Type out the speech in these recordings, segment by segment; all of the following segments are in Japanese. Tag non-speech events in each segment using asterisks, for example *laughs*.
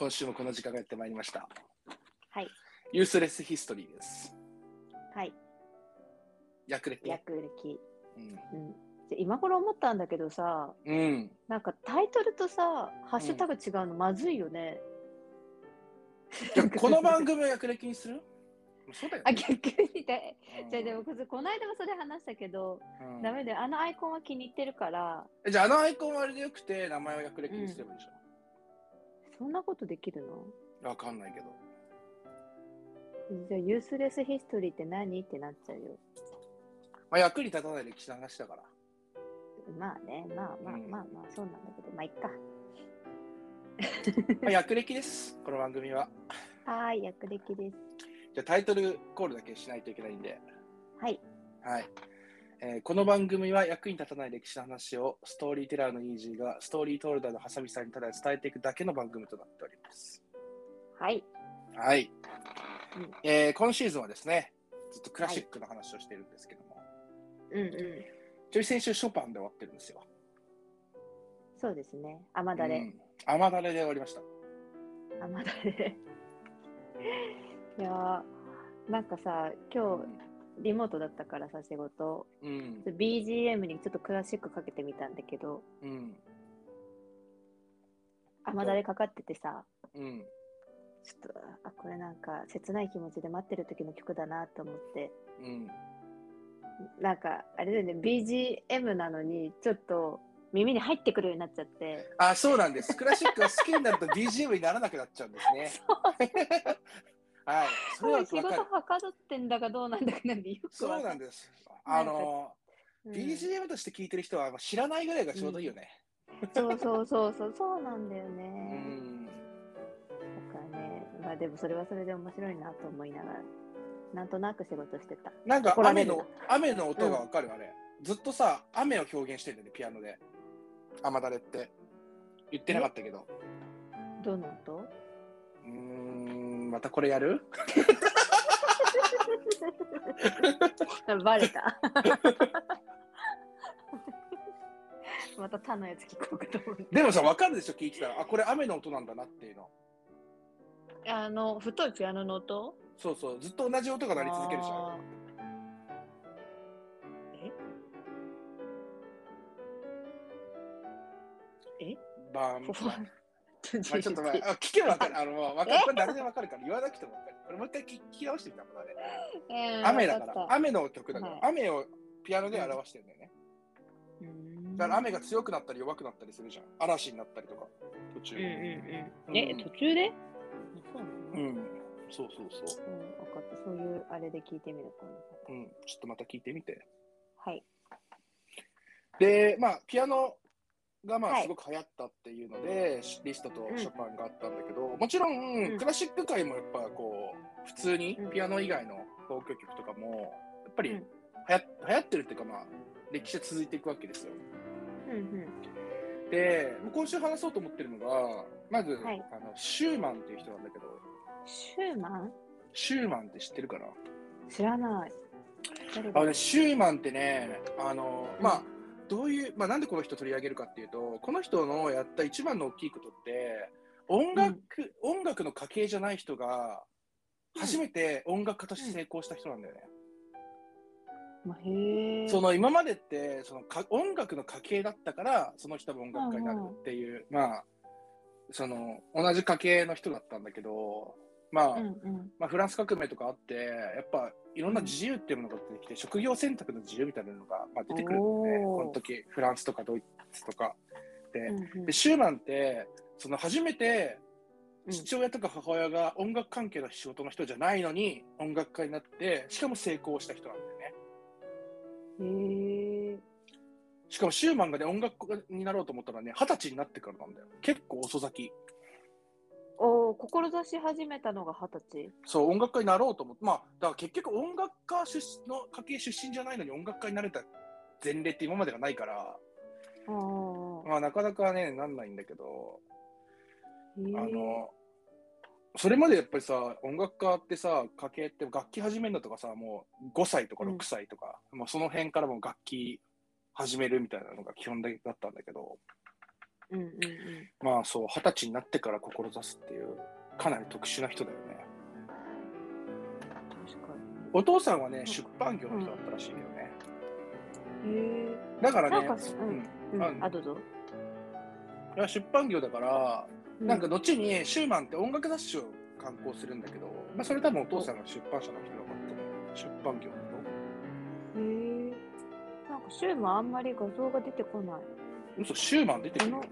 今週もこの時間がやってまいりました。はい。ユースレスヒストリーです。はい。略歴。略歴。うん。うん。で今頃思ったんだけどさ、うん。なんかタイトルとさ、ハッシュタグ違うのまずいよね。じゃあこの番組を略歴にする？そうだよあ、ね。逆にで。うんじゃあでもここの間もそれ話したけど、うんダメだよ。あのアイコンは気に入ってるから、えじゃああのアイコンはあれでよくて名前を略歴にすればいいでしそんなことできるの？ょ。わかんないけど。じゃあユースレスヒストリーって何？ってなっちゃうよ。まあ、役に立たない歴史の話だから。まあね、まあまあうんまあまあ、そうなんだけど、まあいっか。*laughs* まあ、略歴です。この番組は。はーい、略歴です。じゃあタイトルコールだけしないといけないんで。はい。はい。えーこの番組は役に立たない歴史の話をストーリーテラーのイージーがストーリートールダーのハサミさんにただ伝えていくだけの番組となっております。はい。はい。うんえー今シーズンはですね、ずっとクラシックの話をしてるんですけども、うんうん。ちょい先週ショパンで終わってるんですよ。そうですね。甘だれ。うん。甘だれで終わりました。甘だれ。いやーなんかさ、今日リモートだったからさ、仕事。うん。BGM にちょっとクラシックかけてみたんだけど、うん。甘だれかかっててさ、うん。ちょっと、あ、これなんか切ない気持ちで待ってる時の曲だなと思って、うん。なんか、あれだよね、BGM なのに、ちょっと耳に入ってくるようになっちゃって、あ、そうなんです。クラシックが好きになると BGM にならなくなっちゃうんですね。*laughs* はい。それは仕事。はかどってんだかどうなんだかなんでよくそうなんです。あの、うん BGM として聴いてる人は知らないぐらいがちょうどいいよね。そうそうそうそう、そうなんだようね。ん。だからね、まあでもそれはそれで面白いなと思いながら、なんとなく仕事してた。なんか雨の、雨の音がわかる、あれ。ずっとさ、雨を表現してるよね、ピアノで。雨だれって。言ってなかったけど。どの音？うーん、またこれやる？バレた。また他のやつ聞こうかと思って。でもさ、わかるでしょ、聞いてたら。あ、これ雨の音なんだなっていうの。あの、太いピアノの音？そうそう、ずっと同じ音が鳴り続けるじゃん。ええ？バーン。ふわまあ、ちょっと待って、あ聞けばわかる。あの、わかる。これ誰でもわかるから言わなくてもわかる。これもう一回聞聞き直してみたもんね。えー雨だか、ら雨の曲だから、はい雨をピアノで表してるんだよね。うーんだから雨が強くなったり弱くなったりするじゃん。嵐になったりとか、途中。うんうんうん。え、うん途中で？そうなのうん。そうそうそう。うん、分かった。そういうあれで聞いてみる今度。うん。ちょっとまた聞いてみて。はい。で、まあ、ピアノがまはい。あすごく流行ったっていうので、リストとうん。ショパンがあったんだけど、もちろん、うん。クラシック界もやっぱこう、普通にうん。ピアノ以外の交響曲とかも、やっぱりうん。流行ってるっていうか、まあ、歴史は続いていくわけですよ。うんうん。で、今週話そうと思ってるのが、まず、はい。あのシューマンっていう人なんだけど、シューマン？シューマンって知ってるかな？知らない。あのね、シューマンってね、あの、まあ、どういう、まあ、なんでこの人取り上げるかっていうと、この人のやった一番の大きいことって、音楽、音楽の家系じゃない人が、初めて音楽家として成功した人なんだよね。まあへえ。その今までってそのか音楽の家系だったからその人も音楽家になるっていう、まあその同じ家系の人だったんだけどまあ、うんうん。まあフランス革命とかあってやっぱいろんな自由っていうものが出てきて、職業選択の自由みたいなのが、まあ、出てくるんだよねおーこの時フランスとかドイツとかで,、うんうんでシューマンってその初めてうん父親とか母親が音楽関係の仕事の人じゃないのに音楽家になってしかも成功した人なんだよね。へえ。しかもシューマンがね、音楽家になろうと思ったらね、二十歳になってからなんだよ。結構遅咲き。おお、志し始めたのが二十歳。そう、音楽家になろうと思って、まあ、だから結局音楽家出身の家系出身じゃないのに音楽家になれた前例って今までがないから。まあなかなかね、なんないんだけど、へえあの、それまでやっぱりさ、音楽家ってさ、家系って楽器始めるのとかさ、もう5歳とかうん。6歳とか、もうその辺からもう楽器始めるみたいなのが基本だったんだけど、うんうんうん。まあそう、二十歳になってから志すっていう、かなり特殊な人だよね。確かお父さんはね、出版業の人だったらしいけどね。に。へだからね、なんかうん。うん。ああ、どうぞ。いや出版業だから、うなんか、後にシューマンって音楽雑誌を刊行するんだけど、まあ、それ多分お父さんが出版社の人だから出版業の人。へえ。なんかシューマンあんまり画像が出てこない。嘘、シューマン出てくるこの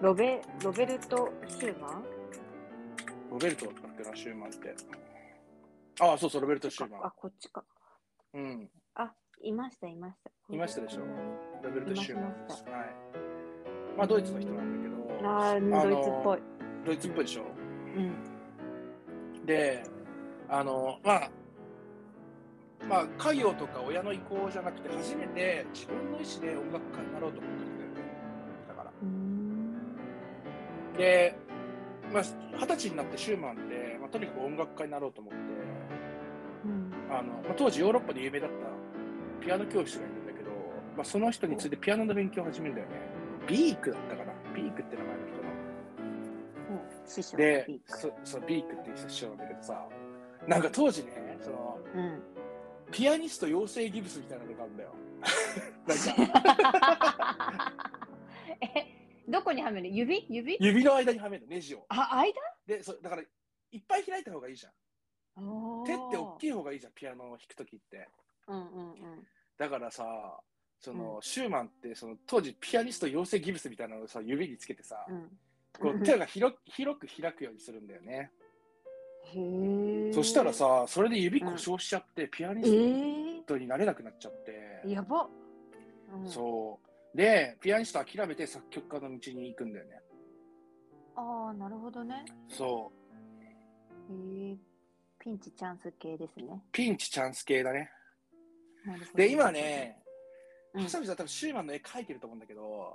ロベロベルト・シューマン？ロベルトだったっけな、シューマンって。ああ、そうそう、ロベルト・シューマあ、ン。こっちか。うん、あ、いました、いました。いましたでしょロベルト・シューマンはい。まあ、ドイツの人なんだけど、あー、あのドイツっぽい。ドイツっぽいでしょ。うん。で、あの、まあ、まあ、家業とか親の意向じゃなくて、初めて自分の意思で音楽家になろうと思ったで、まあ、二十歳になってシューマンで、まあ、とにかく音楽家になろうと思って、うん。あのまあ、当時ヨーロッパで有名だったピアノ教師がいるんだけど、まあ、その人についてピアノの勉強を始めるんだよね。ビークだったかなビークって名前の人の。師匠でビークそそうビークっていう師匠なんだけどさ、なんか当時ね、そのうん。ピアニスト養成ギブスみたいなのがあるんだよ。*laughs* なんか *laughs* え、どこにはめる？指？指？指の間にはめるの、ネジを。あ、間？で、そだからいっぱい開いた方がいいじゃん。手って大きい。い方がいいじゃん、ピアノを弾くときって。うんうんうん。だからさ、その、うんシューマンってその当時ピアニスト養成ギブスみたいなのをさ指につけてさ、うん。こう手が広く広く開くようにするんだよね。へえ。そしたら、さ、それで指故障しちゃって、ピアニえスー、トになれなくなっちゃって、やば。うん、そう。で、ピアニスト諦めて作曲家の道に行くんだよね。ああ、なるほどね。そへえ。ピンチチャンス系ですね。う。ピンチチャンス系だね。で、今、ね、うんハサミさん多分シューマンの絵描いてると思うんだけど、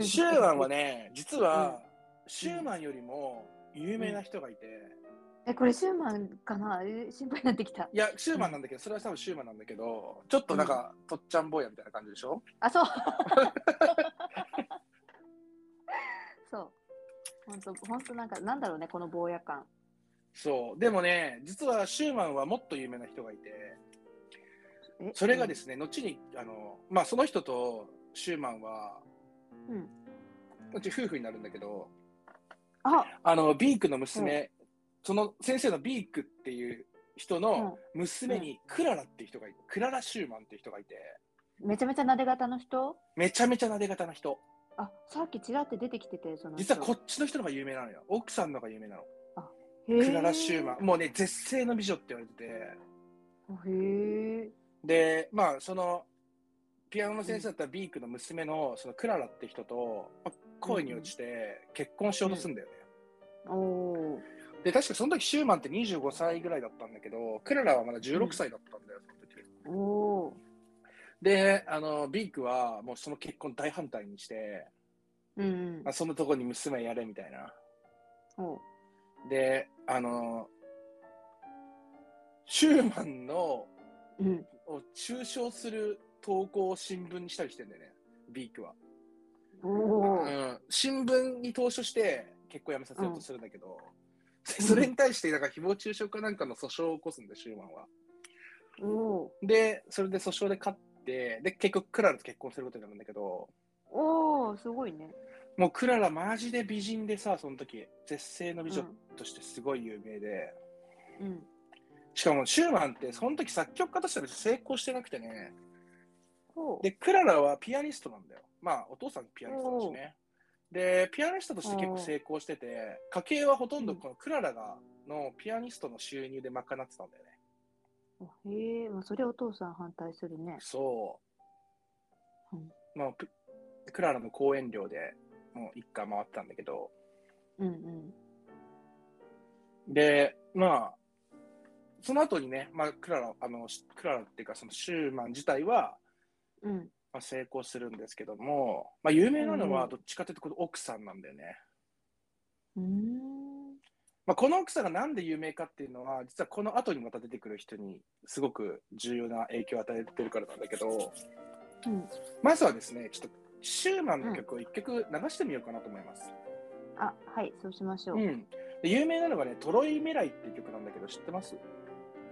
シューマンはね、実は、シューマンよりも有名な人がいて、え、これシューマンかな？え心配になってきた。いや、シューマンなんだけど、それは多分シューマンなんだけど、ちょっとなんか、とっちゃん坊やみたいな感じでしょ？あ、そう。*laughs* そう。本当本当なんか、なんだろうね、この坊や感。そう。でもね、実はシューマンはもっと有名な人がいて、え？それがですね、後に、あの、まあ、その人とシューマンは、うん。うち夫婦になるんだけど、あ、あの、ビークの娘、その先生のビークっていう人の娘にクララっていう人がいて、クララ・シューマンっていう人がいて、めちゃめちゃなで型の人？めちゃめちゃなで型な人。あ、さっきちらって出てきてて、その人。実はこっちの人の方が有名なのよ。奥さんの方が有名なの。へークララ・シューマン。もうね、絶世の美女って言われてて、へえ。で、まあ、その、ピアノの先生だったビークの娘の、そのクララって人と、まあ恋に落ちて結婚しようとするんだよね。おおー。で、確かその時シューマンって25歳ぐらいだったんだけど、クララはまだ16歳だったんだよ、その時。で、あの、ビークはもうその結婚大反対にして、ー。うんまあ、そのとこに娘やれみたいな。で、あの、シューマンのうん。を中傷する投稿を新聞にしたりしてんだよね、ビークは。おうお。ん、新聞に投書して結婚やめさせようとするんだけど、それに対してなんか誹謗中傷かなんかの訴訟を起こすんだよ、シューマンは。で、それで訴訟で勝って、で、結局クララと結婚することになるんだけど、おお、すごいね。もうクララマジで美人でさ、その時、絶世の美女としてすごい有名で、うん。しかもシューマンってその時作曲家としては成功してなくてね。で、クララはピアニストなんだよ。まあ、お父さんピアニストだしね。で、ピアニストとして結構成功してて、家計はほとんどこのクララが、のピアニストの収入で賄ってたんだよね。へえ、まあ、それお父さん反対するね。そう。うんまあ、プクララの講演料でもう一家回ってたんだけど、うんうん。で、まあ、その後にね、まあ、クララ、あの、しクララっていうか、そのシューマン自体は、うん。まあ、成功するんですけども、まあ、有名なのうんはどっちかというとこの奥さんなんだよね。うーん。まあ、この奥さんがなんで有名かっていうのは、実はこの後にまた出てくる人にすごく重要な影響を与えてるからなんだけど、うん。まずはですね、ちょっとシューマンの曲を一曲流してみようかなと思います。あ、はい、そうしましょう。うん。で有名なのがね、トロイメライっていう曲なんだけど、知ってます？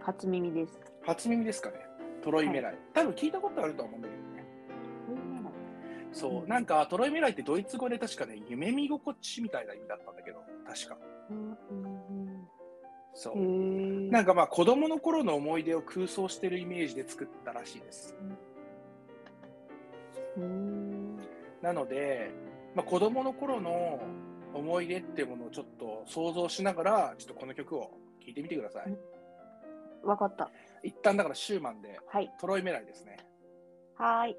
初耳です。初耳ですかね。トロイメライ。多分聞いたことあるとは思うんだけどね。そうう、んなんかトロイメライってドイツ語で確かね、夢見心地みたいな意味だったんだけど、確か。そう。なんかまあ子供の頃の思い出を空想してるイメージで作ったらしいです。うん。なので、まあ、子供の頃の思い出っていうものをちょっと想像しながら、ちょっとこの曲を聴いてみてください。わかった。一旦だからシューマンではい。トロイメライですね。はーい。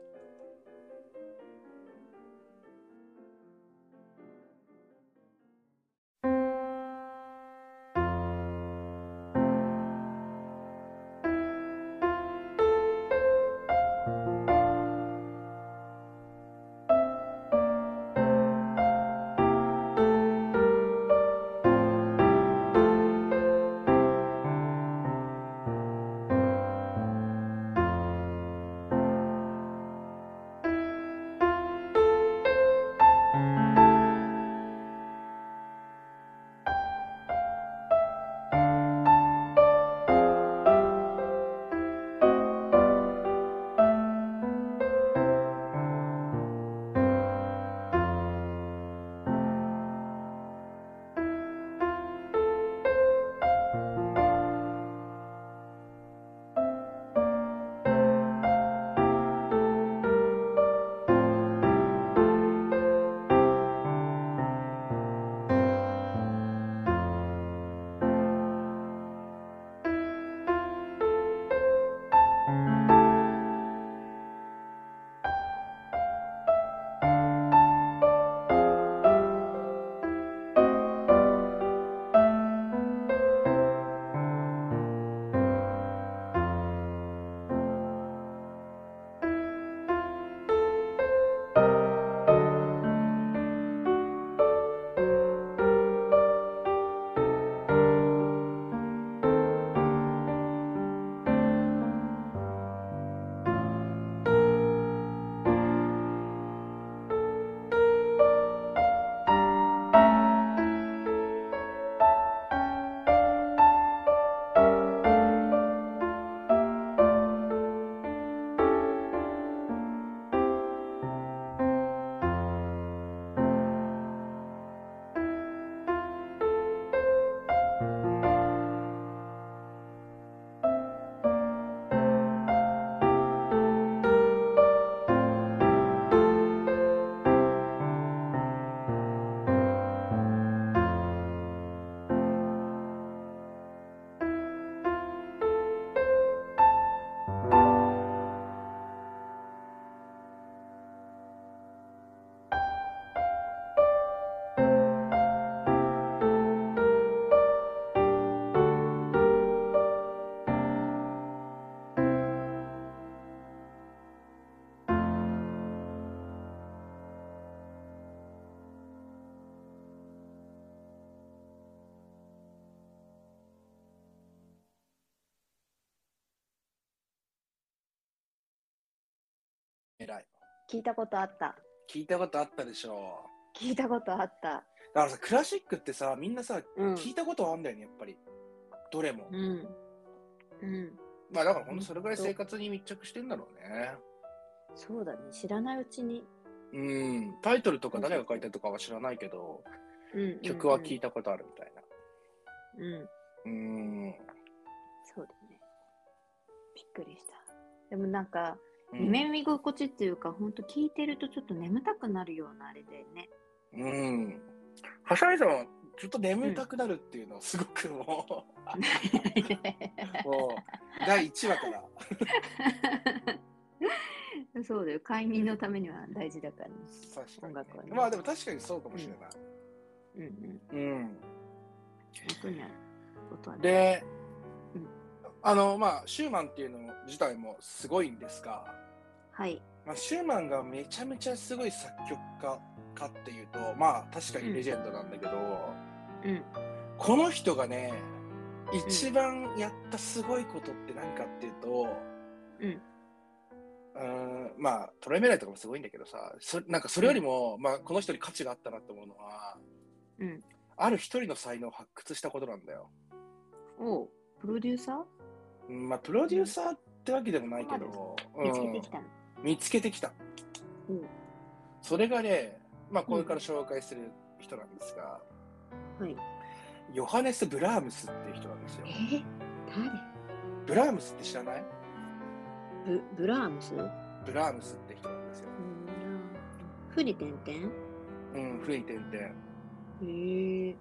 偉い。聞いたことあった。聞いたことあったでしょ聞いたことあった。だからさ、クラシックってさ、みんなさ、うん。聞いたことあるんだよね、やっぱり。どれも。うん。うん。まあだからほんとそれぐらい生活に密着してんだろうね。そうだね。知らないうちに。うん。タイトルとか誰が書いたとかは知らないけど、うん。曲は聞いた。たことあるみたいな。うん。うん。そうだね。びっくりした。でもなんか、うん夢見心地っていうか、ほんと聞いてるとちょっと眠たくなるようなあれだよね。うん。はしゃいさんはずっと眠たくなるっていうのはすごくもう、*laughs* もう第1話から。そうだよ。快眠のためには大事だからね。確かにね、音楽はねまあでも確かにそうかもしれない。うんうん。うん。本当にあることはね。で、うんあのまあシューマンっていうの自体もすごいんですが、はい。まあ、シューマンがめちゃめちゃすごい作曲家かっていうとまあ確かにレジェンドなんだけど、うん。この人がね一番やったすごいことって何かっていうと、うんうんまあトライメライとかもすごいんだけどさそなんかそれよりも、まあ、この人に価値があったなと思うのはうん。ある一人の才能を発掘したことなんだよ。おうプロデューサー？うんまあプロデューサーってわけでもないけど、見つけてきた見つけてきた。うんそれがね、まあ、これから紹介する人なんですが、はい。ヨハネス・ブラームスっていう人なんですよえ。ー、誰？ブラームスって知らない？ブブラームス？ブラームスって人なんですよ。フリテンテン？うん、フリーテンテン。へえ。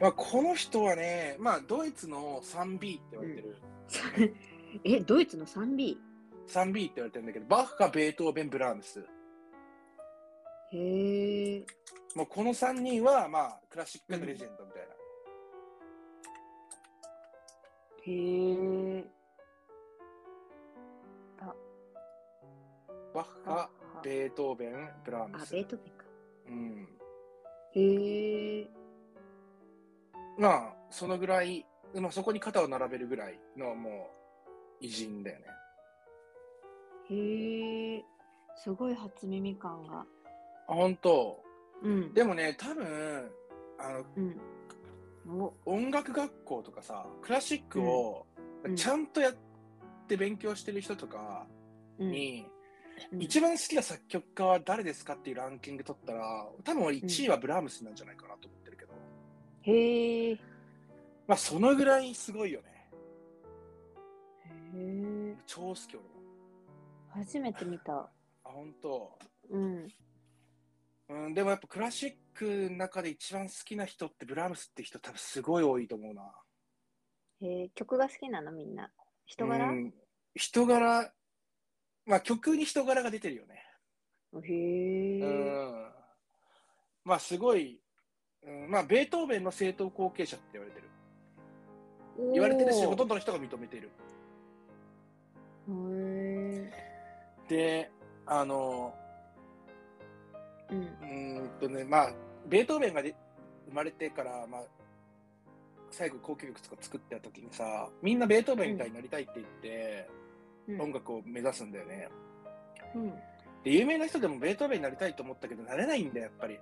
まあ、この人はね、まあ、ドイツの 3B って言われてる、え、ドイツの 3B? 3 b って言われてるんだけど、バッハ、ベートーベン、ブラームス。へえ。もうこの3人は、まあ、クラシックのレジェンドみたいな。へえ。バッハ、ベートーベン、ブラームあ、ス。ベートーベンか。うん。へえ。まあ、そのぐらい、まあ、そこに肩を並べるぐらいのもう偉人だよね。へえ。すごい初耳感が。あ本当。うん。でもね、多分あのうん。お、音楽学校とかさ、クラシックをうんちゃんとやって勉強してる人とかうん。に、うん一番好きな作曲家は誰ですかっていうランキング取ったら、多分俺1位はブラームスなんじゃないかなと思ってるけど、へえ。へまあそのぐらいすごいよね。え。超好き俺も。初めて見た。*laughs* あ、本当。うん。うん、でもやっぱクラシックの中で一番好きな人ってブラームスって人多分すごい多いと思うな。へえ、曲が好きなのみんな。人柄？うん人柄、まあ曲に人柄が出てるよね。へえ。うん。まあすごい、うん、まあベートーベンの正統後継者って言われてる。言われてるし、ほとんどの人が認めてる。で、あの、うん。うーんとね、まあ、ベートーベンがで生まれてから、まあ、最後、交響曲とか作ってた時にさ、みんなベートーベンみたいになりたいって言って、うん音楽を目指すんだよね。うん。で、有名な人でもベートーベンになりたいと思ったけど、なれないんだよ、やっぱり。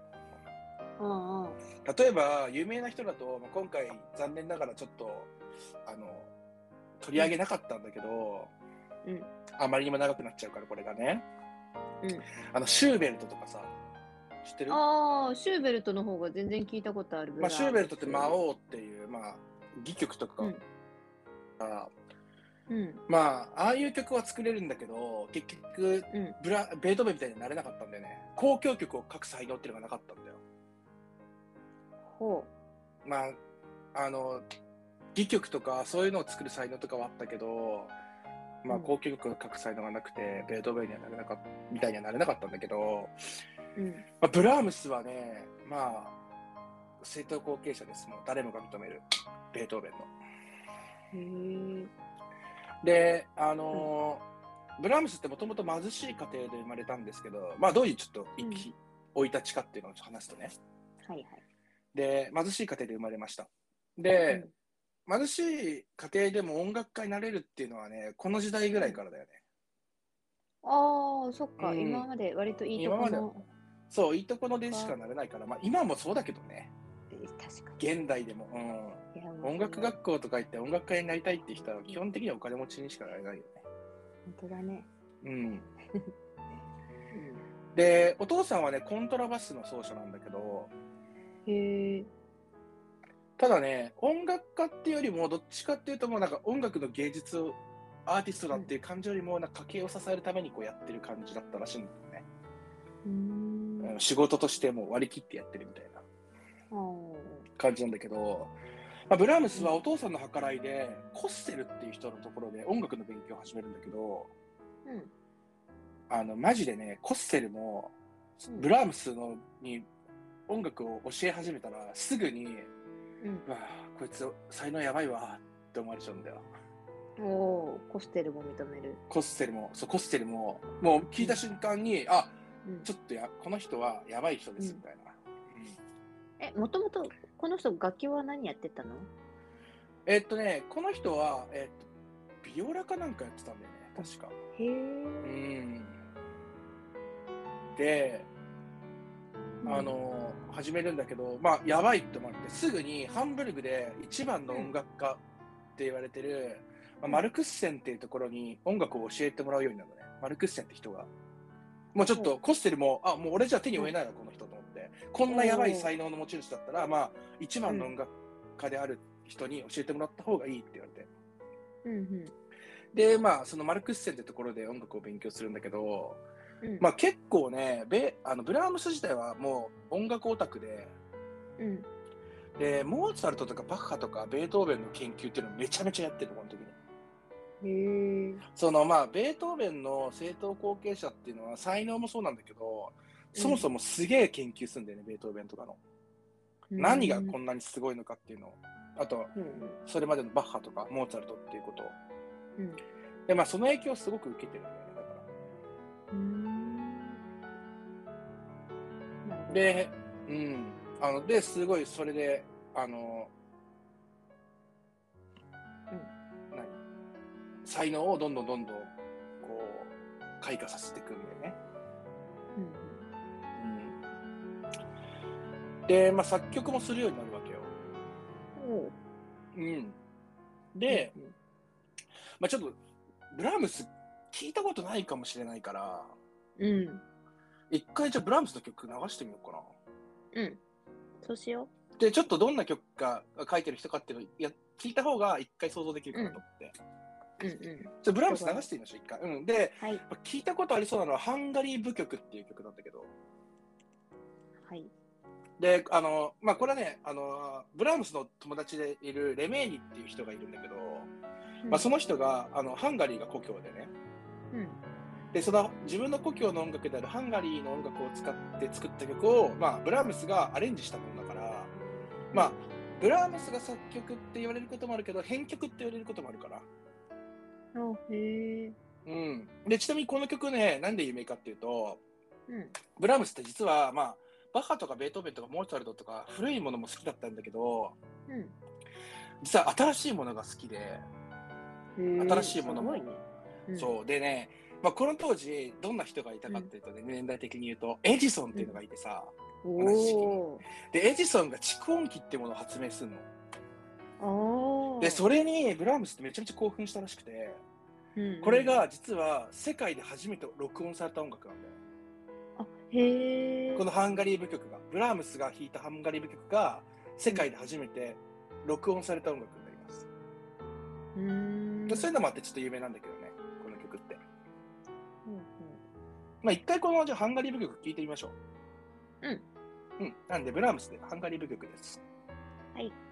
うんうん。例えば、有名な人だと、まあ、今回、残念ながらちょっと、あの、取り上げなかったんだけど、うんあまりにも長くなっちゃうから、これがね。うんあの、シューベルトとかさ、知ってる？ああ、シューベルトの方が全然聞いたことある。まあ、シューベルトって魔王っていう、まあ、戯曲とか、うんうん。まあ、ああいう曲は作れるんだけど、結局、うん。ブラベートーベンみたいになれなかったんだよね。交響曲を書く才能っていうのがなかったんだよ。ほまあ、あの、戯曲とかそういうのを作る才能とかはあったけど、まあ、うん交響曲を書く才能がなくて、ベートーベンにはなれなかった、みたいにはなれなかったんだけど、う。うん。まあ、ブラームスはね、まあ、正統後継者です。もう誰もが認める、ベートーベンの。で、あのーブラームスってもともと貧しい家庭で生まれたんですけど、まあ、どういうちょっと生き、生い立ちかっていうのを話すとね。はいはい。で、貧しい家庭で生まれました。で、貧しい家庭でも音楽家になれるっていうのはね、この時代ぐらいからだよね。ああ、そっか、うん今まで割といいとこの。そう、いいとこのでしかなれないから、まあ、今もそうだけどね、確かに。現代でも。うん音楽学校とか行って音楽家になりたいって人は基本的にはお金持ちにしかなれないよね。本当だね。*laughs* うん。で、お父さんはね、コントラバスの奏者なんだけど、へえ。ただね、音楽家っていうよりも、どっちかっていうと、もうなんか音楽の芸術を、アーティストだっていう感じよりも、なんか家計を支えるためにこうやってる感じだったらしいんだよね。うーん。うん仕事としてもう割り切ってやってるみたいな感じなんだけど、まあ、ブラームスはお父さんの計らいで、コッセルっていう人のところで音楽の勉強を始めるんだけど、うん。あの、マジでね、コッセルも、うんブラームスのに音楽を教え始めたら、すぐに、うん。うわこいつ才能やばいわって思われちゃうんだよ。おおー、コステルも認める。コッセルも、そう、コッセルも、もう聞いた瞬間に、あ、うんちょっとや、この人はやばい人ですみたいな。え、もともとこの人楽器は何やってたの？えっとね、この人は、えっと、ビオラかなんかやってたんだよね、確か。へえ。うん。で、あの始めるんだけど、まあ、やばいって思って、すぐにハンブルグで一番の音楽家って言われてる、まあ、マルクッセンっていうところに音楽を教えてもらうようになるのね。マルクッセンって人が。もうちょっとコステルも、あ、もう俺じゃ手に負えないわ、この人と思って。こんなやばい才能の持ち主だったら、まあ、一番の音楽家である人に教えてもらった方がいいって言われて。うんうん。で、まあ、そのマルクッセンってところで音楽を勉強するんだけど、うん。まあ、結構ねベあのブラームス自体はもう音楽オタクでうん。でモーツァルトとかバッハとかベートーベンの研究っていうのをめちゃめちゃやってるこの時に。そのまあベートーベンの正統後継者っていうのは才能もそうなんだけどそもそもすげえ研究するんだよね、ベートーベンとかの、何がこんなにすごいのかっていうのを。あとうん。それまでのバッハとかモーツァルトっていうことを。うん。でまあその影響をすごく受けてるんだよねだからで、うん、あのですごいそれで、あの、何？才能をどんどんどんどんこう開花させていくんだよね。うん、で、まあ、作曲もするようになるわけよ。うんうん。おううん、で、、まあ、ちょっとブラームス聞いたことないかもしれないからうん。一回じゃあブラームスの曲流してみようかな。うん。そうしよで、ちょっとどんな曲が書いてる人かっていうのをや聞いた方が一回想像できるかなと思って。う。うんうん。じゃあブラームス流してみましょう、一回。うん。で、はい。聞いたことありそうなのは、ハンガリー舞曲っていう曲なんだけど。はい。で、あの、まあ、これはね、あの、ブラームスの友達でいるレメーニっていう人がいるんだけど、まあ、その人が、あの、ハンガリーが故郷でね。うん。で、その自分の故郷の音楽であるハンガリーの音楽を使って作った曲を、まあ、ブラームスがアレンジしたものだから、まあ、ブラームスが作曲って言われることもあるけど、編曲って言われることもあるから。おへえ。うん。で、ちなみにこの曲ね、なんで有名かっていうと、うん。ブラームスって実は、まあ、バッハとかベートーベンとかモーツァルトとか古いものも好きだったんだけど、うん。実は新しいものが好きで、新しいものもそう。でね、まあ、この当時、どんな人がいたかっていうとね、年代的に言うと、エジソンっていうのがいてさ、同じ時期におお。で、エジソンが蓄音機っていうものを発明するの。で、それにブラームスってめちゃめちゃ興奮したらしくて、うんこれ。が実は世界で初めて録音された音楽なんだよ。あ、へえ。このハンガリー舞曲が、ブラームスが弾いたハンガリー舞曲が世界で初めて録音された音楽になります。うーん。でそういうのもあってちょっと有名なんだけどまあ一回このじゃあハンガリー舞曲聴いてみましょう。うん。うん。なんでブラームスでハンガリー舞曲です。はい。「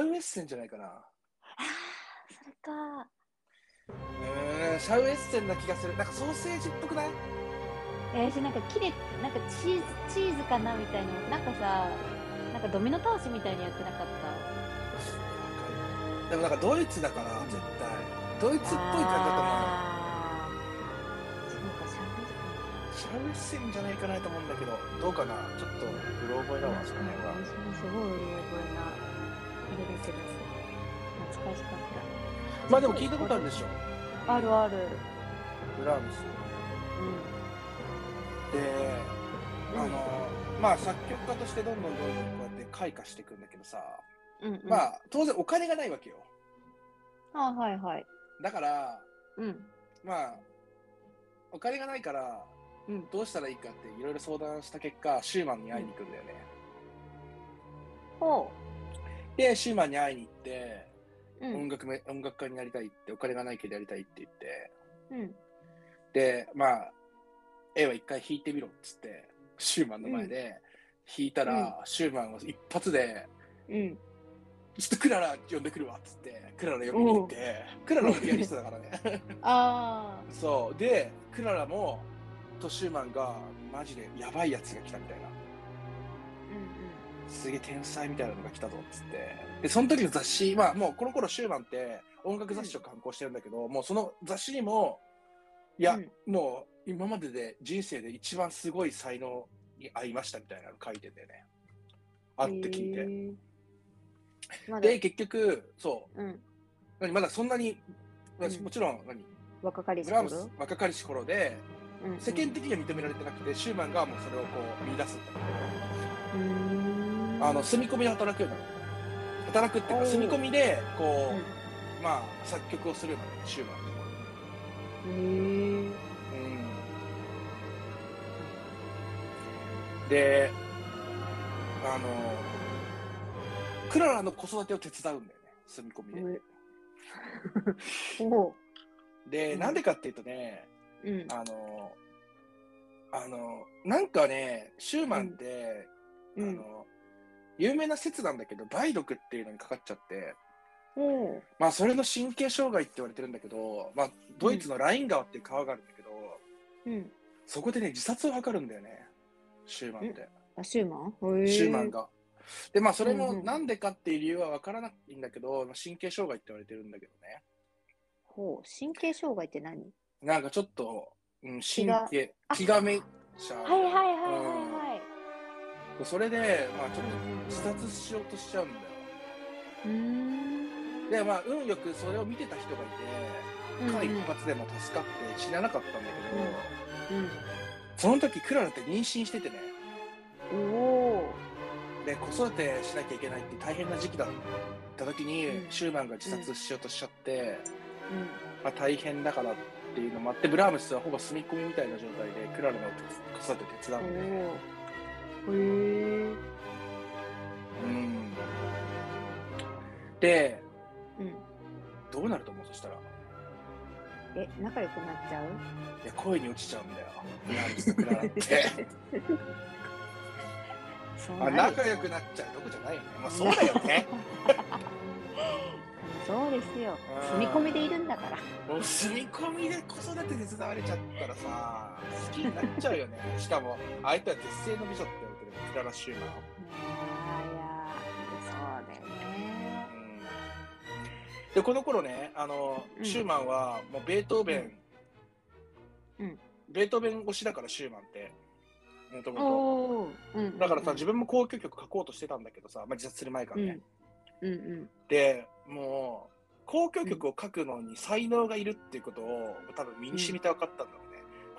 ウエッセンじゃないかな。ああ、それか。うーん、シャウエッセンな気がする。なんかソーセージっぽくない？えー、私なんか切れ、なんかチーズ、チーズかなみたいな。なんかさ、なんかドミノ倒しみたいにやってなかった？でもなんかドイツだから、絶対。ドイツっぽい感じだと思うシャウエッセンじゃないかなと思うんだけど、どうかな？ちょっと、うろ覚えだわ、その辺は。すごいうろ覚えな、あれだけどさ、懐かしかった。まあでも聞いたことあるでしょ。あるある。ブラームス。うで、あの、まあ作曲家としてどんどんどんどんこうやって開花していくんだけどさ、ん。うん、うん。まあ当然お金がないわけよ。あ、はいはい。だから、うん。まあ、お金がないから、うん。どうしたらいいかっていろいろ相談した結果、シューマンに会いに行くんだよね。ほで、シューマンに会いに行って、う。うん。音楽め音楽家になりたいって、お金がないけどやりたいって言って、うん。で、まあ、絵は一回弾いてみろっつって、シューマンの前で弾いたら、シューマンは一発で、うん。ちょっとクララ呼んでくるわっつって、クララ呼びに行って、クララはピアニストだからね。*laughs* あそう。で、クララも、とシューマンが、マジでやばいやつが来たみたいな。すげえ天才みたいなのが来たぞっつって。で、その時の雑誌、まあもうこの頃シューマンって音楽雑誌を刊行してるんだけど、もうその雑誌にも、いや、うんもう今までで人生で一番すごい才能に会いましたみたいなの書いてんだよね。あって聞いて。て。まだで、結局、そう、うん。何まだそんなに、まあうんもちろん、何若かりし頃？ス若かりし頃で、うん世間的には認められてなくて、シューマンがもうそれをこう見出すんだけうーんど、あの、住み込みで働くようになる。働くっていうか、住み込みで、こう、うんまあ、作曲をするようになる、シューマンって。へーうん。で、あの、クララの子育てを手伝うんだよね、住み込みで。ほ *laughs* で、うんなんでかっていうとね、う。うん。あの、あの、なんかね、シューマンって、うんあの、有名な説なんだけど、梅毒っていうのにかかっちゃって、ほう。まあ、それの神経障害って言われてるんだけど、まあ、ドイツのライン川っていう川があるんだけど、うん。そこでね、自殺を図るんだよね、シューマンって。あ、シューマン？へーシューマン。が。で、まあ、それもうんうんなんでかっていう理由はわからないんだけど、まあ神経障害って言われてるんだけどね。ほう。神経障害って何？なんかちょっと、うん、神が経、あ気がめちゃう。はいはいはいはいはい。それで、まあ、ちょっと自殺しようとしちゃうんだよ。うーん。で、まあ、運よくそれを見てた人がいて、間一髪でも助かって死ななかったんだけど、うん。その時クララって妊娠しててね、うん。おお。で、子育てしなきゃいけないって大変な時期だった時に、うんシューマンが自殺しようとしちゃって、うん。まあ、大変だからっていうのもあって、ブラームスはほぼ住み込みみたいな状態でクララの子育て手伝うんで。へえ。うん。で、うん。どうなると思う？そしたら。え、仲良くなっちゃう？いや、恋に落ちちゃうんだよ。ブラ。あ仲良くなっちゃうとこじゃないよね。まあ、そうだよね。*laughs* そうですよ。うん住み込みでいるんだから。住み込みで子育て手伝われちゃったらさ、好きになっちゃうよね。しかも、相手は絶世の美女ってクララ・シューマン。いや、そうだよね。うん、で、この頃ね、あの、うんシューマンはもうベートーベン、うんベートーベン推しだから、シューマンって。もと。だからさ、自分も交響曲書こうとしてたんだけどさ、まあ、自殺する前からね。うん。うんうん。で、もう、交響曲を書くのに才能がいるっていうことを、多分身に染みて分かったんだ。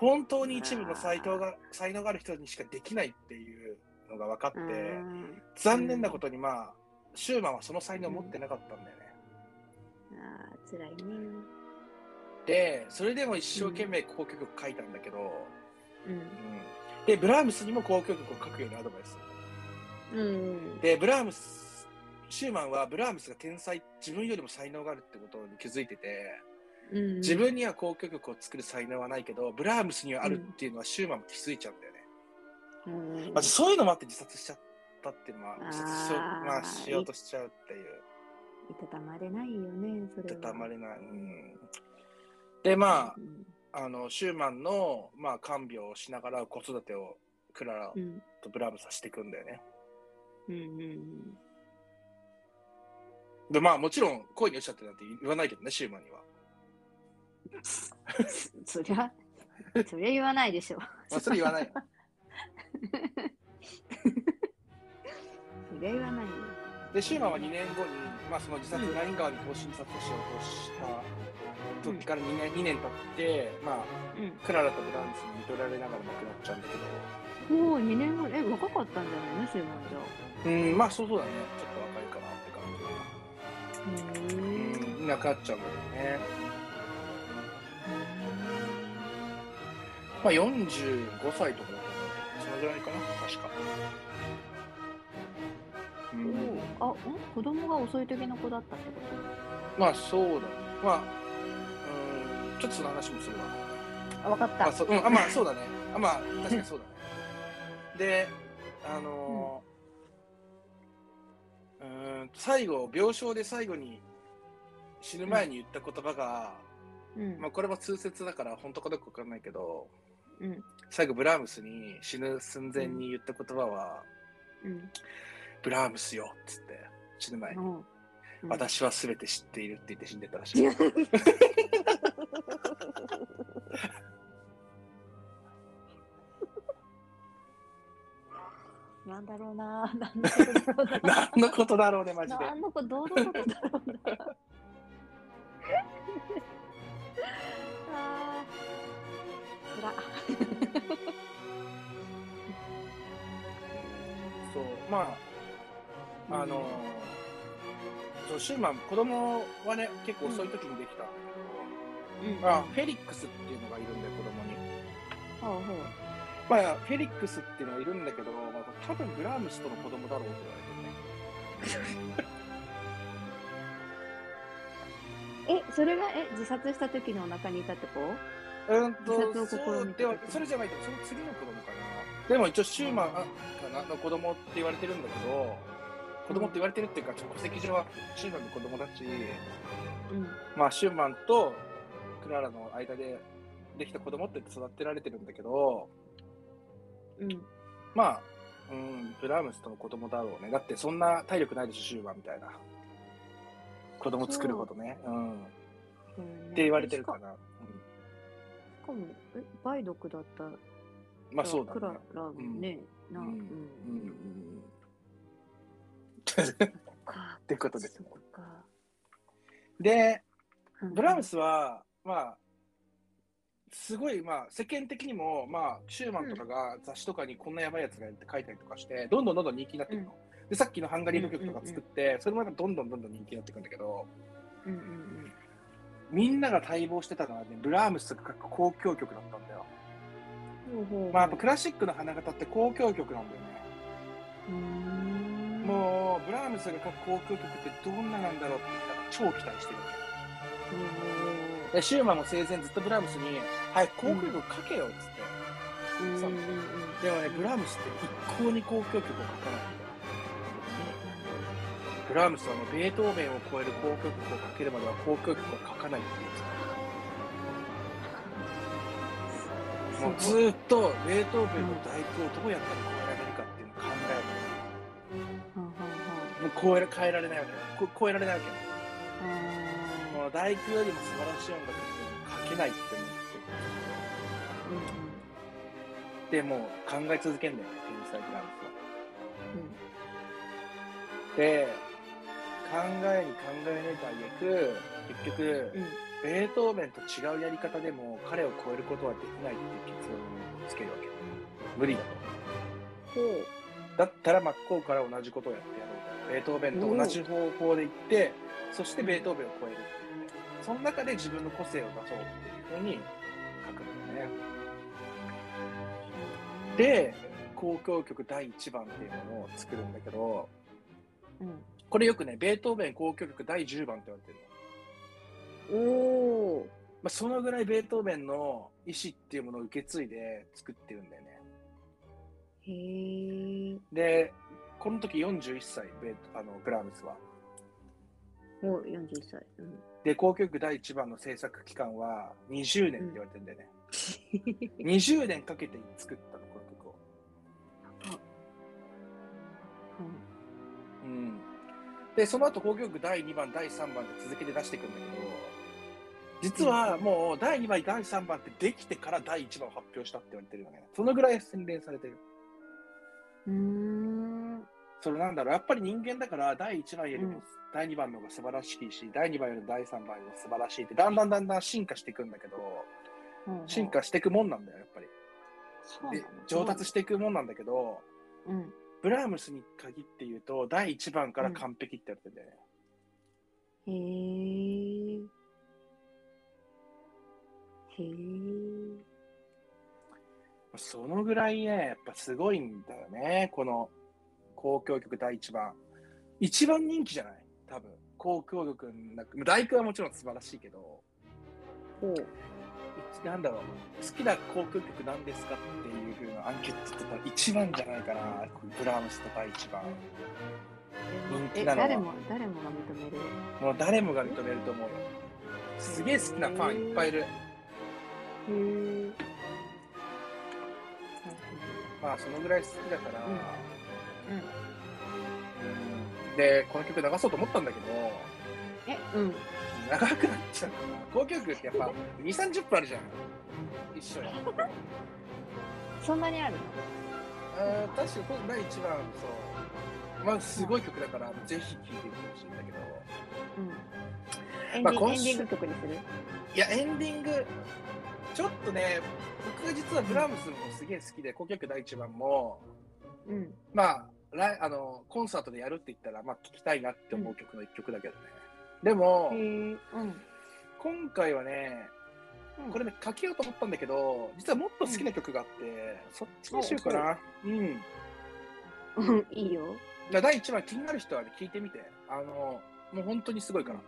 本当に一部の才能が才能がある人にしかできないっていうのが分かって、うん残念なことにまあ、シューマンはその才能を持ってなかったんだよね。ああ、辛いね。で、それでも一生懸命交響曲書いたんだけど、うん。うんで、ブラームスにも交響曲を書くようにアドバイス。うん。で、ブラームス、シューマンはブラームスが天才、自分よりも才能があるってことに気づいてて、うん。自分には交響曲を作る才能はないけど、ブラームスにはあるっていうのはシューマンも気づいちゃうんだよね。うん。まずそういうのもあって自殺しちゃったっていうのは、自殺しよう,、まあ、しようとしちゃうっていう。いたたまれないよね、それは。いたたまれない。うん、で、まうんあ、あの、シューマンの、まあ、看病をしながら子育てをクララうん。とブラームスはしていくんだよね。うんうんうん。で、まあ、もちろん恋に落ちちゃってなんて言わないけどね、シューマンには。*laughs* そりゃ、そりゃ言わないでしょ。まあ、それ言わないよ。*laughs* そりゃ言わないよ。で、シューマンは2年後に、まあ、その自殺、ライン川に投資自殺をしようとした時から2年 ,2 年経って、まあ、うん。クララとブラームスに見とられながら亡くなっちゃうんだけど、おお、2年後、え、若かったんじゃないの？シューマンじゃうん、まあ、そうそうだね。ちょっと若いかなって感じ。うん、亡くなっちゃうんだよね。まあ、45歳とかだったのそのぐらいかな、確か。うおん、お、あ、ん？子供が遅い時の子だったってこまあ、そうだね。まあ、うん、ちょっとその話もするわ。とあ、わかった。まあ、そうん、あ、まあ、そうだね。あ、まあ、確かにそうだね。で、あのー、うーん、最後、病床で最後に死ぬ前に言った言葉が、うん。まあ、これも通説だから本当かどうかわかんないけど、うん。最後ブラームスに死ぬ寸前に言った言葉は、うん。ブラームスよっつって死ぬ前に、うん。私は全て知っているって言って死んでたらしい。*laughs* なんだろうな。なんだろうな。*laughs* 何のことだろうね、マジで。なんのこと、どうのことだろうな。そう、まあ、あのーそうシューマン、子供はね、結構遅い時にできたんだけど、うん。まあ、フェリックスっていうのがいるんだよ、子供に。ほうほう。まあ、フェリックスっていうのがいるんだけど、まあ、多分ブラームスとの子供だろうって言われてるね。*laughs* え、それが、え、自殺した時のお腹にいたって子うんと、そうではそれじゃないと、その次の子供かな。でも一応、シューマンあかなの子供って言われてるんだけど、子供って言われてるっていうか、戸籍上はシューマンの子供だし、うん。まあ、シューマンとクララの間でできた子供って育てられてるんだけど、うん。まあ、うん、ブラームスとの子供だろうね。だってそんな体力ないでしょ、シューマンみたいな。子供作ることね。うん。っって言われてるかな。かも、え、梅毒だった。まあそうだクラね。ラもね、な、ううん。ん。うんうん。か。*laughs* ってことですで、うんブラームスは、まあ、すごい、まあ、世間的にも、まあ、シューマンとかが雑誌とかにこんなやばいやつがいるって書いたりとかして、どんどんどんどん人気になっていくの。で、さっきのハンガリード曲とか作って、それもなんかどんどんどんどん人気になっていくんだけど、うんうんみんなが待望してたのはね、ブラームスが書く交響曲だったんだよ。まあ、やっぱクラシックの花形って交響曲なんだよね。もう、ブラームスが書く交響曲ってどんななんだろうって、なんか超期待してるわけ。でシューマンも生前ずっとブラームスに、はい、交響曲書けよっつって。でもね、ブラームスって一向に交響曲を書かないんだよ。ブラームスはね、ベートーベンを超える交響曲を書けるまでは交響曲を書かないって言うん。です。もうずっとベートーベンの第九をどうやったら超えられるかっていうのを考えはん。はん。もう超えら変えられないわけ。超えられないわけよ。あもう第九よりも素晴らしい音楽って書けないって思って。うん。で、もう考え続けん。だよね、天才ブラームスは。うん。で、えに考え抜いた挙句、結局、うんベートーベンと違うやり方でも彼を超えることはできないっていう結論をつけるわけ。無理だと。ほうだったら真っ向から同じことをやってやろうと。ベートーベンと同じ方法で行って、そしてベートーベンを超えるっていうね。その中で自分の個性を出そうっていうふうに書くんだよね。で、交響曲第1番っていうものを作るんだけど、うんこれよくね、ベートーベン交響曲第10番って言われてるの。おおまあ、そのぐらいベートーベンの意思っていうものを受け継いで作ってるんだよね。へえで、この時41歳、ベートあのブラームスは。お41歳。うん、で、交響曲第1番の制作期間は20年って言われてるんだよね。*laughs* 20年かけて作ったの、この曲を。うん。で、その後、交響曲第2番、第3番で続けて出していくんだけど、実はもう第2番、第3番ってできてから第1番を発表したって言われてるよね。そのぐらい洗練されてる。うん。うん。それなんだろう、やっぱり人間だから第1番よりもうん第2番の方が素晴らしいし、第2番よりも第3番よりも素晴らしいって、だんだんだんだん進化していくんだけど、進化していくもんなんだよ、やっぱり。上達していくもんなんだけど、うん。ブラームスに限って言うと、第1番から完璧って言われてんだよね。へえ。へえ。そのぐらいね、やっぱすごいんだよね、この交響曲第1番。一番人気じゃない？多分。交響曲の中、大工はもちろん素晴らしいけど、なんだろう、好きな交響曲なんですかっていう風なアンケートって言ったら一番じゃないかな、ブラームスと第1番。人え、気なのは誰も、誰もが認める。もう誰もが認める？と思うよ。すげえ好きなファンいっぱいいる。へえ。まあ、そのぐらい好きだから、うんうん。うんで、この曲流そうと思ったんだけど、え、うん。長くなっちゃうから、交響曲ってやっぱ2、30分あるじゃん。一緒に。そんなにあるの？あー確かに第1番、そう。まあ、すごい曲だから、ぜひ聴いてみてほしいんだけど。うん。まあエンディング曲にする？いや、エンディング、ちょっとね、僕が実はブラームスもすげえ好きで、交響曲第1番も、うん。まあ、あのコンサートでやるって言ったら、まあ、聴きたいなって思う曲の一曲だけどね。でも。うん。今回はね、これね、かけようと思ったんだけど、実はもっと好きな曲があって、そっちにしようかな。うん。うん、いいよ。だ第1番気になる人はね、聞いてみて。あの、もう本当にすごいから。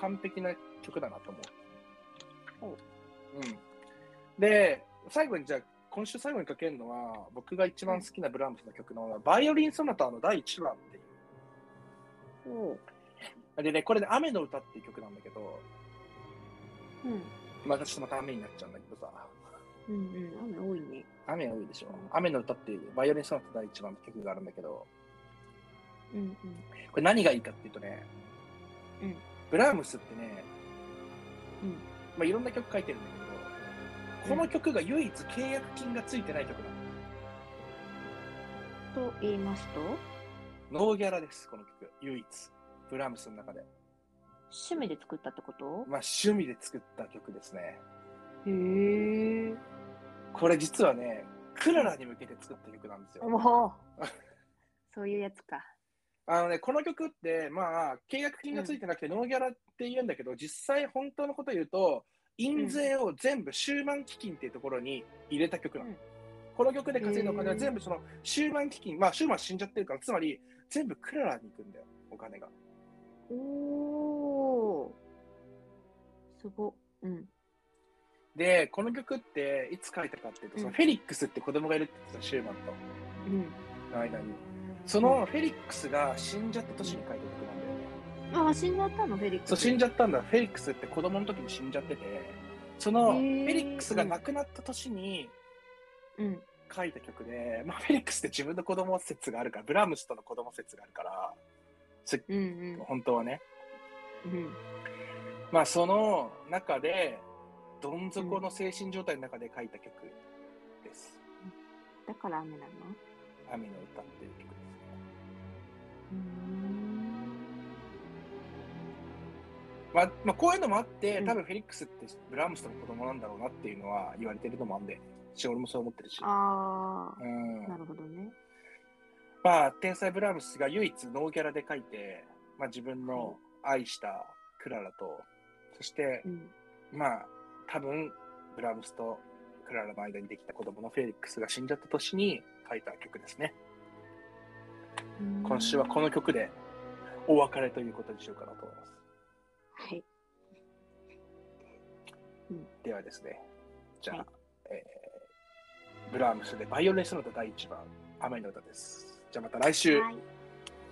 完璧な曲だなと思う。うん。で、最後にじゃあ、今週最後にかけるのは、僕が一番好きなブラームスの曲の、バイオリンソナタの第1番っていう。でね、これね、雨の歌っていう曲なんだけど、うん。またちょっとまた雨になっちゃうんだけどさ、うんうん。雨多いね。雨多いでしょ。雨の歌っていうバイオリンソナタ第1番って曲があるんだけど、うんうん。これ何がいいかっていうとね、うんブラームスってね、うんまあ、いろんな曲書いてるんだけど、この曲が唯一契約金がついてない曲なと言いますと、の。ノーギャラです、この曲。唯一。ブラームスの中で。趣味で作ったってこと？まあ、趣味で作った曲ですね。へえ。これ実はね、クララに向けて作った曲なんですよ。もう、*laughs* そういうやつか。あのね、この曲って、まあ、契約金がついてなくて、ノーギャラって言うんだけど、実際本当のこと言うと、印税を全部シューマン基金っていうところに入れた曲なの。うんこの曲で稼いだお金は全部そのシューマン基金、まあシューマン死んじゃってるから、つまり全部クララに行くんだよ、お金が。おー。すご。うん。で、この曲っていつ書いたかっていうと、そのうんフェリックスって子供がいるって言ってた、シューマンとうん。の間に。そのフェリックスが死んじゃった年に書いた曲なんだよね。ああ、死んじゃったの、フェリックス。そう、死んじゃったんだ。フェリックスって子供の時に死んじゃってて、そのフェリックスが亡くなった年にうん。書いた曲で、まあ、フェリックスって自分の子供説があるから、ブラームスとの子供説があるから、すうんうん。本当はね。うん。まあ、その中で、どん底の精神状態の中で書いた曲です。だから雨なの？雨の歌っていう曲ですね。まあ、まあ、こういうのもあって、うん多分フェリックスってブラームスとの子供なんだろうなっていうのは言われてるのもあんで、し俺もそう思ってるし。あうんあ、なるほどね。まあ、天才ブラームスが唯一ノーギャラで書いて、まあ、自分の愛したクララと、そしてう、ん。まあ、多分、ブラームスとクララの間にできた子供のフェリックスが死んじゃった年に書いた曲ですね。今週はこの曲でお別れということにしようかなと思います。はい。ではですね、じゃあ、はいえーブラームスでバイオレンスの歌第1番、雨の歌です。じゃあまた来週。はい。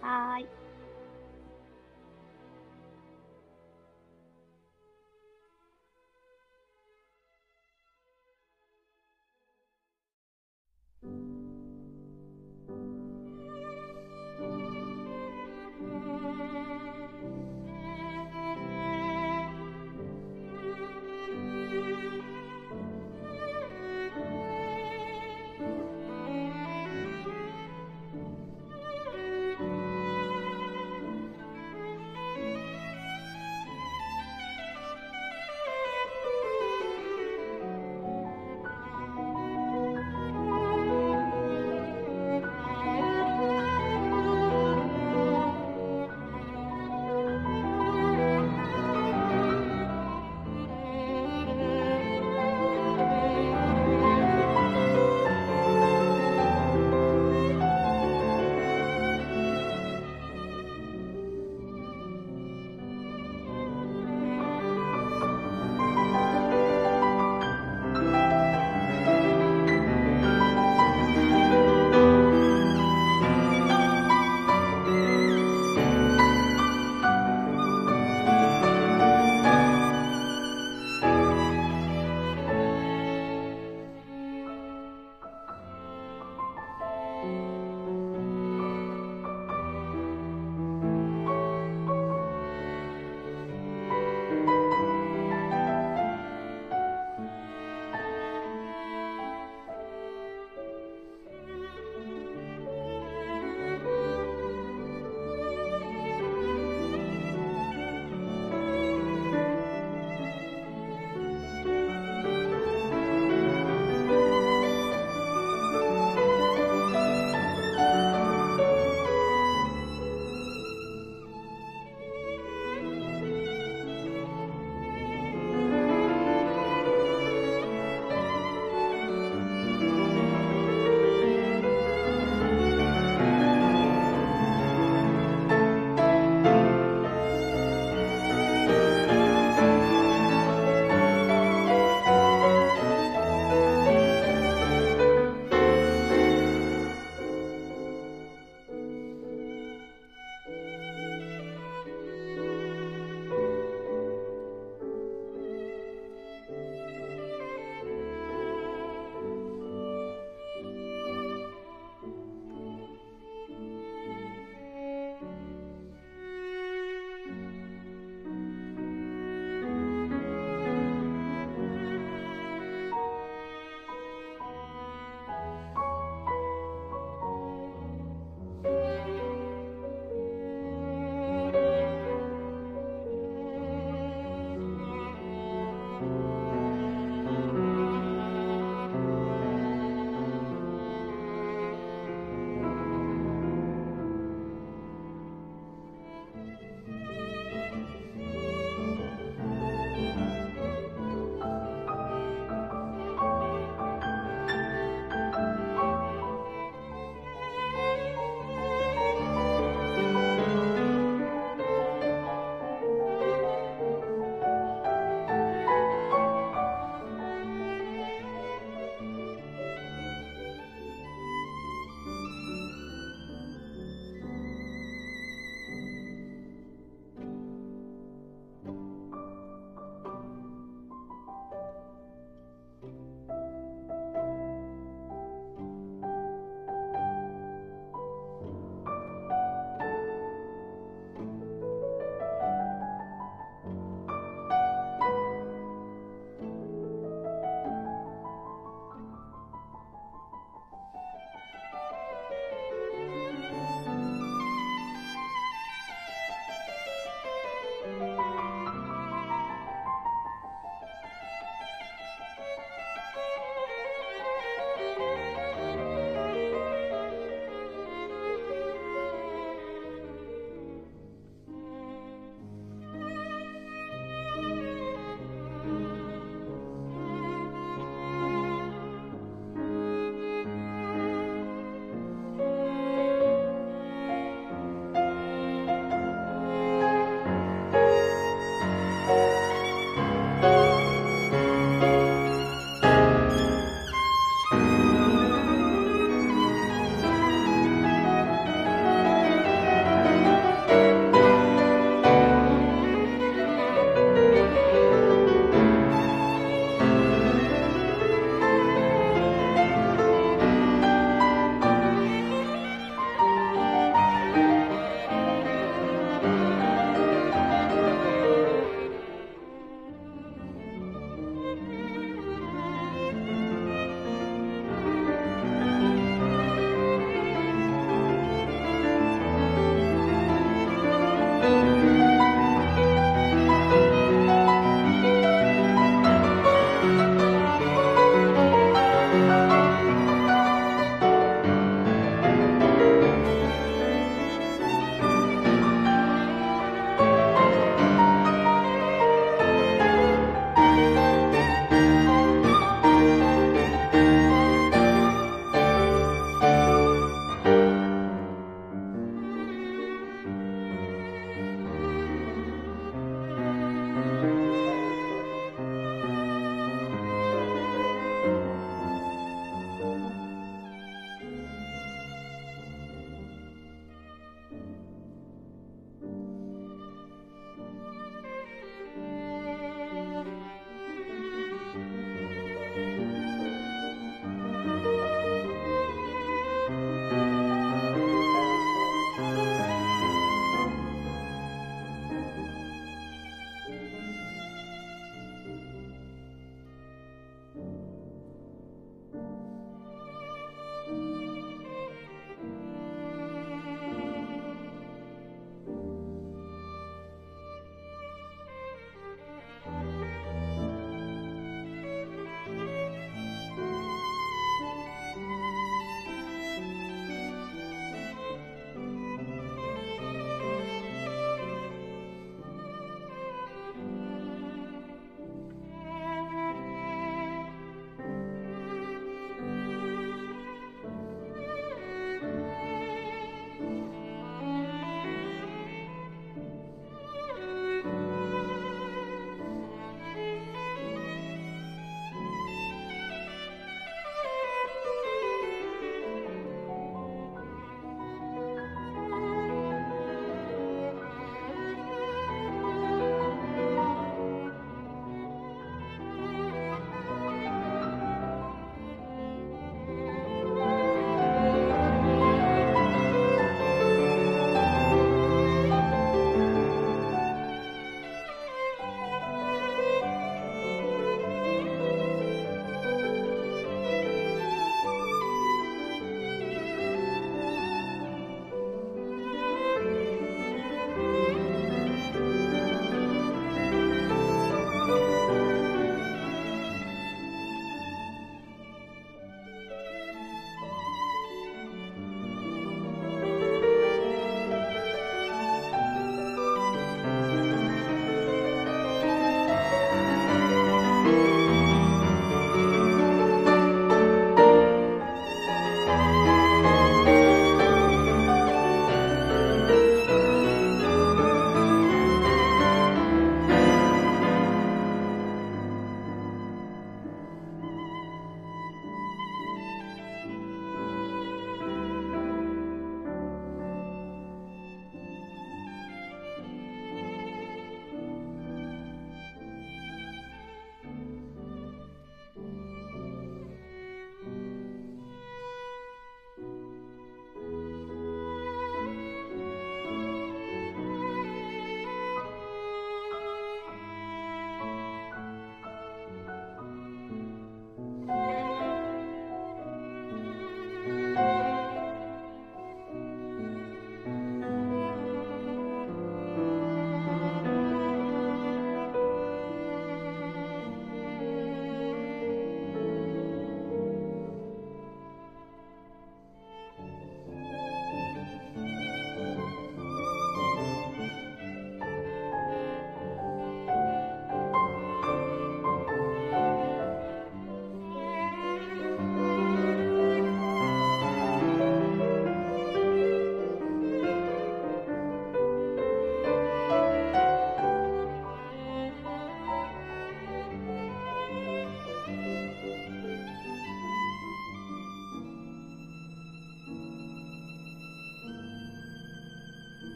はい。